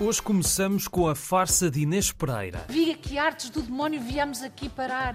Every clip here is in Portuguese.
hoje começamos com a farsa de Inês Pereira. Viga que artes do demónio viemos aqui parar.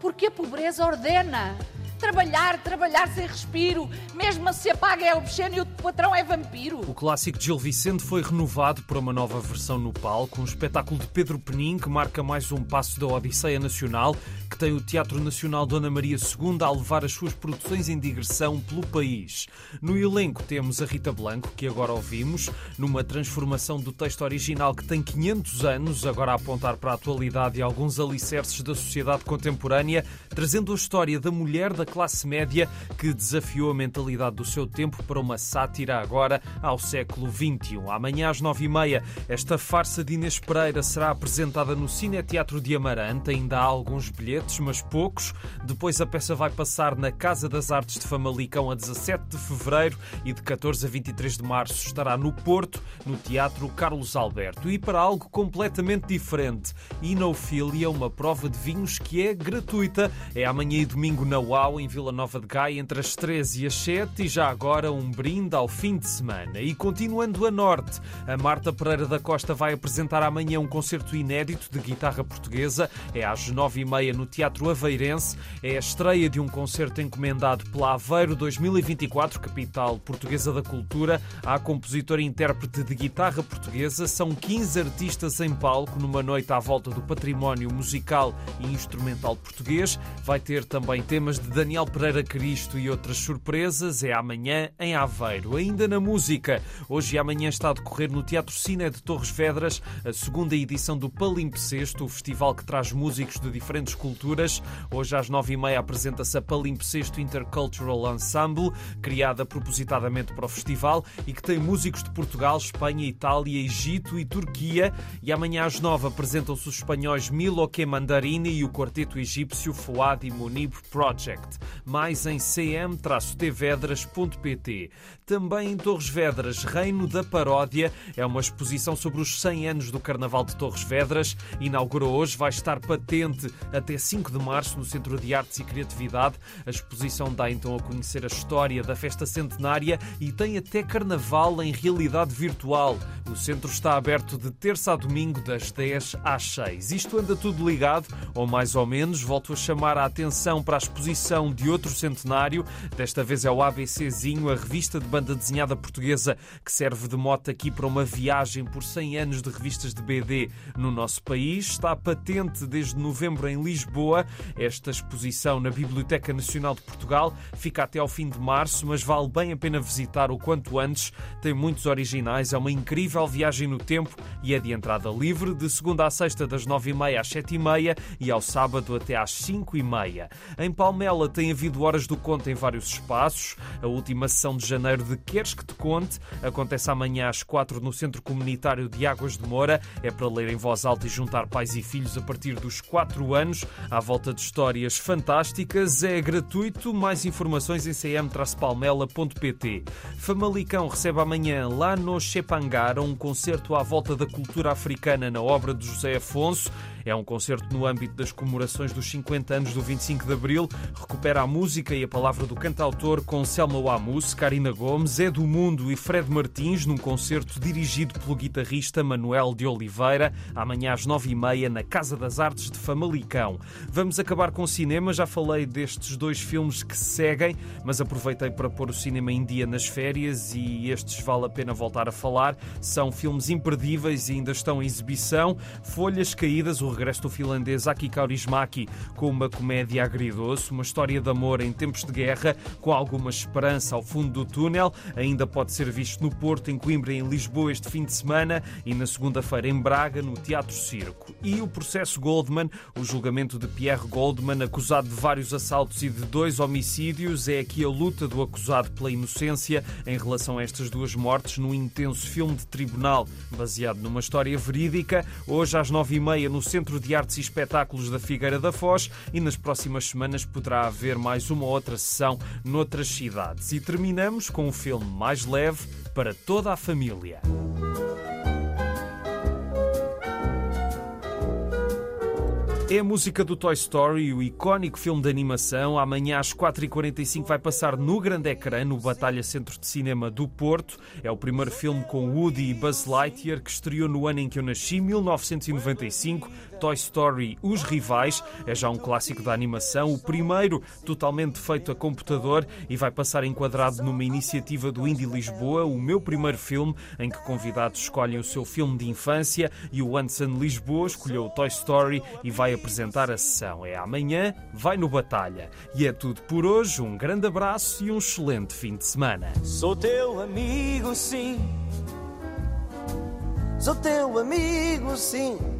Porque a pobreza ordena. Trabalhar, trabalhar sem respiro. Mesmo se apaga é obsceno e o patrão é vampiro. O clássico de Gil Vicente foi renovado para uma nova versão no palco, um espetáculo de Pedro Penin que marca mais um passo da Odisseia Nacional, que tem o Teatro Nacional Dona Maria II a levar as suas produções em digressão pelo país. No elenco temos a Rita Blanco, que agora ouvimos, numa transformação do texto original que tem 500 anos, agora a apontar para a atualidade e alguns alicerces da sociedade contemporânea, trazendo a história da mulher da classe média que desafiou a mentalidade do seu tempo para uma sátira agora ao século XXI. Amanhã às nove e meia, esta farsa de Inês Pereira será apresentada no Cine Teatro de Amarante. Ainda há alguns bilhetes, mas poucos. Depois a peça vai passar na Casa das Artes de Famalicão a 17 de fevereiro e de 14 a 23 de março estará no Porto, no Teatro Carlos Alberto. E para algo completamente diferente, Inofilia, uma prova de vinhos que é gratuita. É amanhã e domingo na UAU em Vila Nova de Gaia entre as 13 e as 7 e já agora um brinde ao fim de semana. E continuando a norte, a Marta Pereira da Costa vai apresentar amanhã um concerto inédito de guitarra portuguesa. É às 9h30 no Teatro Aveirense. É a estreia de um concerto encomendado pela Aveiro 2024, capital portuguesa da cultura. Há compositor e intérprete de guitarra portuguesa. São 15 artistas em palco numa noite à volta do património musical e instrumental português. Vai ter também temas de Daniel Pereira Cristo e outras surpresas é amanhã em Aveiro. Ainda na música, hoje e amanhã está a decorrer no Teatro Cine de Torres Vedras a segunda edição do Palimpsesto, o festival que traz músicos de diferentes culturas. Hoje às nove e meia apresenta-se a Palimpsesto Intercultural Ensemble, criada propositadamente para o festival e que tem músicos de Portugal, Espanha, Itália, Egito e Turquia. E amanhã às nove apresentam-se os espanhóis Milo Mandarini e o quarteto egípcio Fouad Munib Project mais em cm-tvedras.pt. Também em Torres Vedras, Reino da Paródia, é uma exposição sobre os 100 anos do Carnaval de Torres Vedras. Inaugurou hoje, vai estar patente até 5 de março no Centro de Artes e Criatividade. A exposição dá então a conhecer a história da festa centenária e tem até Carnaval em realidade virtual. O centro está aberto de terça a domingo, das 10 às 6. Isto anda tudo ligado, ou mais ou menos. Volto a chamar a atenção para a exposição de outro centenário. Desta vez é o ABCzinho, a revista de banda desenhada portuguesa que serve de mote aqui para uma viagem por 100 anos de revistas de BD no nosso país. Está patente desde novembro em Lisboa. Esta exposição na Biblioteca Nacional de Portugal fica até ao fim de março, mas vale bem a pena visitar o quanto antes. Tem muitos originais, é uma incrível viagem no tempo e é de entrada livre, de segunda a sexta, das 9h30 às 7h30 e ao sábado até às 5h30. Em Palmela tem havido horas do conto em vários espaços. A última sessão de janeiro de Queres que te conte acontece amanhã às 4 no Centro Comunitário de Águas de Moura. É para ler em voz alta e juntar pais e filhos a partir dos 4 anos à volta de histórias fantásticas. É gratuito. Mais informações em cm-palmela.pt. Famalicão recebe amanhã lá no Chepangar um concerto à volta da cultura africana na obra de José Afonso. É um concerto no âmbito das comemorações dos 50 anos do 25 de Abril. Recupera a música e a palavra do cantautor com Selma Wamus, Karina Gomes, do Mundo e Fred Martins num concerto dirigido pelo guitarrista Manuel de Oliveira, amanhã às 9h30 na Casa das Artes de Famalicão. Vamos acabar com o cinema. Já falei destes dois filmes que se seguem, mas aproveitei para pôr o cinema em dia nas férias e estes vale a pena voltar a falar. São filmes imperdíveis e ainda estão em exibição. Folhas Caídas, o regresso do finlandês Aki Kaurismäki com uma comédia agridoce, uma história de amor em tempos de guerra, com alguma esperança ao fundo do túnel. Ainda pode ser visto no Porto, em Coimbra e em Lisboa este fim de semana e na segunda-feira em Braga, no Teatro Circo. E o processo Goldman, o julgamento de Pierre Goldman, acusado de vários assaltos e de dois homicídios, é aqui a luta do acusado pela inocência em relação a estas duas mortes num intenso filme de tribunal baseado numa história verídica. Hoje às nove e meia no Centro Centro de Artes e Espetáculos da Figueira da Foz e nas próximas semanas poderá haver mais uma outra sessão noutras cidades. E terminamos com um filme mais leve para toda a família. É a música do Toy Story, o icónico filme de animação. Amanhã às 4h45 vai passar no grande ecrã, no Batalha Centro de Cinema do Porto. É o primeiro filme com Woody e Buzz Lightyear que estreou no ano em que eu nasci, 1995. Toy Story Os Rivais é já um clássico da animação, o primeiro totalmente feito a computador e vai passar enquadrado numa iniciativa do Indie Lisboa, o meu primeiro filme em que convidados escolhem o seu filme de infância e o Anson Lisboa escolheu o Toy Story e vai apresentar a sessão. É amanhã, vai no Batalha. E é tudo por hoje. Um grande abraço e um excelente fim de semana. Sou teu amigo, sim. Sou teu amigo, sim.